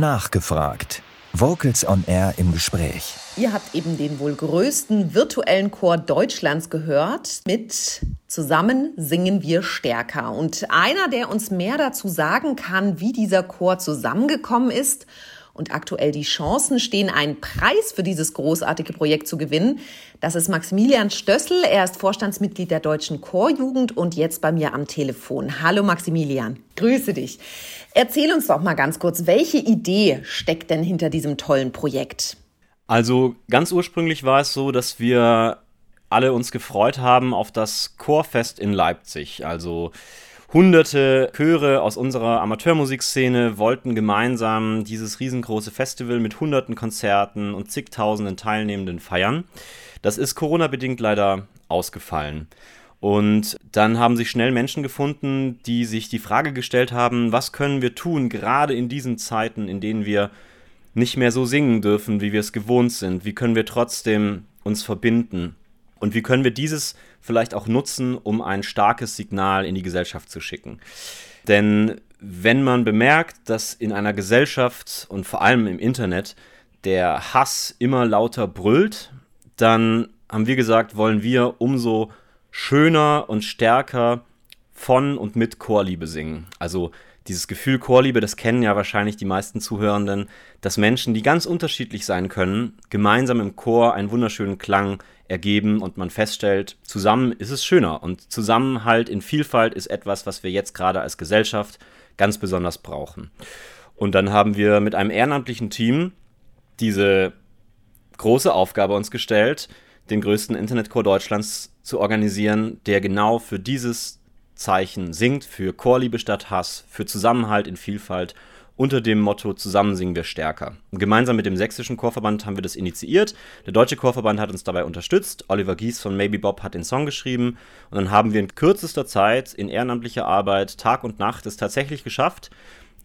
Nachgefragt. Vocals on Air im Gespräch. Ihr habt eben den wohl größten virtuellen Chor Deutschlands gehört mit Zusammen singen wir stärker. Und einer, der uns mehr dazu sagen kann, wie dieser Chor zusammengekommen ist und aktuell die Chancen stehen, einen Preis für dieses großartige Projekt zu gewinnen. Das ist Maximilian Stössel. Er ist Vorstandsmitglied der Deutschen Chorjugend und jetzt bei mir am Telefon. Hallo Maximilian, grüße dich. Erzähl uns doch mal ganz kurz, welche Idee steckt denn hinter diesem tollen Projekt? Also ganz ursprünglich war es so, dass wir alle uns gefreut haben auf das Chorfest in Leipzig. Also Hunderte Chöre aus unserer Amateurmusikszene wollten gemeinsam dieses riesengroße Festival mit hunderten Konzerten und zigtausenden Teilnehmenden feiern. Das ist Corona-bedingt leider ausgefallen. Und dann haben sich schnell Menschen gefunden, die sich die Frage gestellt haben, was können wir tun, gerade in diesen Zeiten, in denen wir nicht mehr so singen dürfen, wie wir es gewohnt sind? Wie können wir trotzdem uns verbinden? Und wie können wir dieses vielleicht auch nutzen, um ein starkes Signal in die Gesellschaft zu schicken? Denn wenn man bemerkt, dass in einer Gesellschaft und vor allem im Internet der Hass immer lauter brüllt, dann haben wir gesagt, wollen wir umso schöner und stärker von und mit Chorliebe singen. Also dieses Gefühl Chorliebe, das kennen ja wahrscheinlich die meisten Zuhörenden, dass Menschen, die ganz unterschiedlich sein können, gemeinsam im Chor einen wunderschönen Klang ergeben und man feststellt, zusammen ist es schöner und Zusammenhalt in Vielfalt ist etwas, was wir jetzt gerade als Gesellschaft ganz besonders brauchen. Und dann haben wir mit einem ehrenamtlichen Team diese große Aufgabe uns gestellt, den größten Internetchor Deutschlands zu organisieren, der genau für dieses Zeichen singt, für Chorliebe statt Hass, für Zusammenhalt in Vielfalt unter dem Motto Zusammen singen wir stärker. Gemeinsam mit dem sächsischen Chorverband haben wir das initiiert. Der deutsche Chorverband hat uns dabei unterstützt. Oliver Gies von Maybe Bob hat den Song geschrieben. Und dann haben wir in kürzester Zeit in ehrenamtlicher Arbeit Tag und Nacht es tatsächlich geschafft,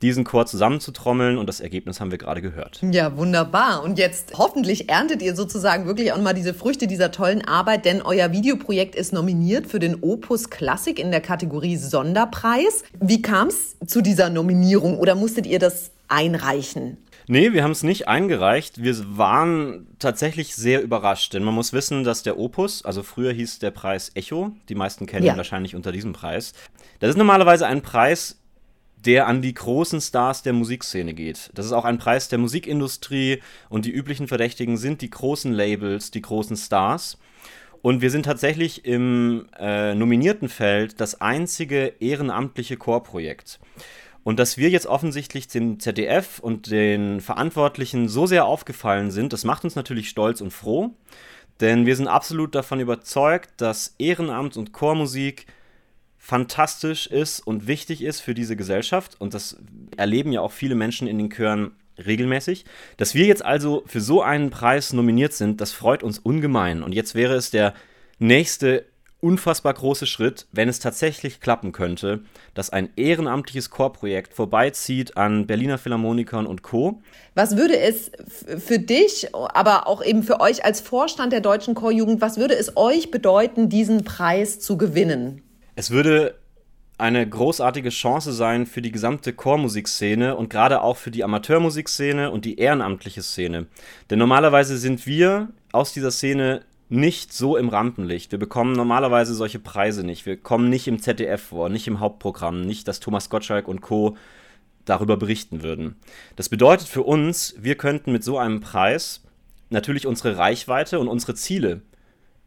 diesen Chor zusammenzutrommeln und das Ergebnis haben wir gerade gehört. Ja, wunderbar. Und jetzt hoffentlich erntet ihr sozusagen wirklich auch mal diese Früchte dieser tollen Arbeit, denn euer Videoprojekt ist nominiert für den Opus Klassik in der Kategorie Sonderpreis. Wie kam es zu dieser Nominierung oder musstet ihr das einreichen? Nee, wir haben es nicht eingereicht. Wir waren tatsächlich sehr überrascht, denn man muss wissen, dass der Opus, also früher hieß der Preis Echo, die meisten kennen ja. ihn wahrscheinlich unter diesem Preis. Das ist normalerweise ein Preis, der an die großen Stars der Musikszene geht. Das ist auch ein Preis der Musikindustrie und die üblichen Verdächtigen sind die großen Labels, die großen Stars. Und wir sind tatsächlich im äh, nominierten Feld das einzige ehrenamtliche Chorprojekt. Und dass wir jetzt offensichtlich dem ZDF und den Verantwortlichen so sehr aufgefallen sind, das macht uns natürlich stolz und froh. Denn wir sind absolut davon überzeugt, dass Ehrenamt und Chormusik fantastisch ist und wichtig ist für diese Gesellschaft. Und das erleben ja auch viele Menschen in den Chören regelmäßig. Dass wir jetzt also für so einen Preis nominiert sind, das freut uns ungemein. Und jetzt wäre es der nächste unfassbar große Schritt, wenn es tatsächlich klappen könnte, dass ein ehrenamtliches Chorprojekt vorbeizieht an Berliner Philharmonikern und Co. Was würde es für dich, aber auch eben für euch als Vorstand der Deutschen Chorjugend, was würde es euch bedeuten, diesen Preis zu gewinnen? Es würde eine großartige Chance sein für die gesamte Chormusikszene und gerade auch für die Amateurmusikszene und die ehrenamtliche Szene. Denn normalerweise sind wir aus dieser Szene nicht so im Rampenlicht. Wir bekommen normalerweise solche Preise nicht. Wir kommen nicht im ZDF vor, nicht im Hauptprogramm, nicht, dass Thomas Gottschalk und Co. darüber berichten würden. Das bedeutet für uns, wir könnten mit so einem Preis natürlich unsere Reichweite und unsere Ziele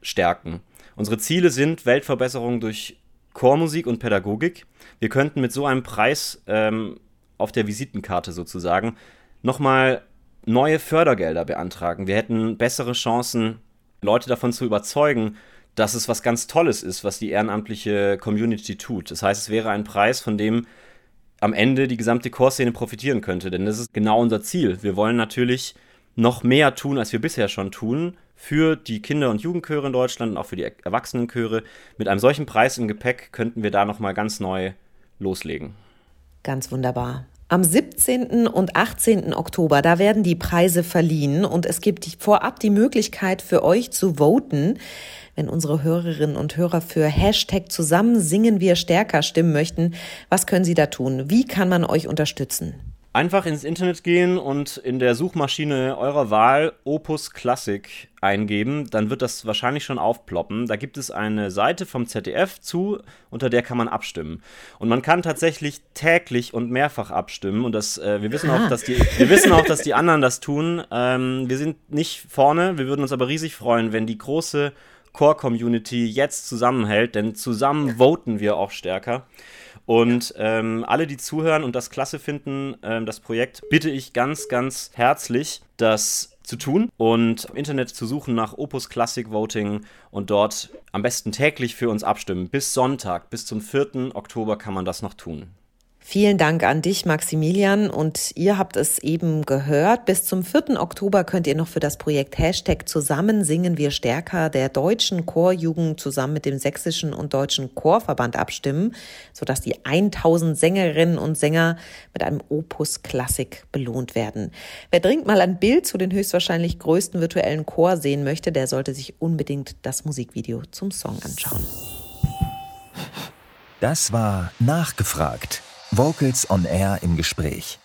stärken. Unsere Ziele sind Weltverbesserung durch Chormusik und Pädagogik. Wir könnten mit so einem Preis ähm, auf der Visitenkarte sozusagen nochmal neue Fördergelder beantragen. Wir hätten bessere Chancen, Leute davon zu überzeugen, dass es was ganz Tolles ist, was die ehrenamtliche Community tut. Das heißt, es wäre ein Preis, von dem am Ende die gesamte Chorszene profitieren könnte. Denn das ist genau unser Ziel. Wir wollen natürlich noch mehr tun, als wir bisher schon tun, für die Kinder- und Jugendchöre in Deutschland und auch für die Erwachsenenchöre. Mit einem solchen Preis im Gepäck könnten wir da nochmal ganz neu loslegen. Ganz wunderbar. Am 17. und 18. Oktober, da werden die Preise verliehen und es gibt vorab die Möglichkeit für euch zu voten. Wenn unsere Hörerinnen und Hörer für Hashtag zusammen singen wir stärker stimmen möchten, was können sie da tun? Wie kann man euch unterstützen? Einfach ins Internet gehen und in der Suchmaschine eurer Wahl Opus Classic eingeben, dann wird das wahrscheinlich schon aufploppen. Da gibt es eine Seite vom ZDF zu, unter der kann man abstimmen. Und man kann tatsächlich täglich und mehrfach abstimmen. Und das, äh, wir, wissen auch, dass die, wir wissen auch, dass die anderen das tun. Ähm, wir sind nicht vorne, wir würden uns aber riesig freuen, wenn die große Core-Community jetzt zusammenhält, denn zusammen voten wir auch stärker. Und ähm, alle, die zuhören und das klasse finden, ähm, das Projekt, bitte ich ganz, ganz herzlich, das zu tun und im Internet zu suchen nach Opus Classic Voting und dort am besten täglich für uns abstimmen. Bis Sonntag, bis zum 4. Oktober kann man das noch tun. Vielen Dank an dich, Maximilian. Und ihr habt es eben gehört. Bis zum 4. Oktober könnt ihr noch für das Projekt Hashtag Zusammen singen wir stärker der deutschen Chorjugend zusammen mit dem sächsischen und deutschen Chorverband abstimmen, sodass die 1000 Sängerinnen und Sänger mit einem Opus Klassik belohnt werden. Wer dringend mal ein Bild zu den höchstwahrscheinlich größten virtuellen Chor sehen möchte, der sollte sich unbedingt das Musikvideo zum Song anschauen. Das war nachgefragt Vocals on Air im Gespräch.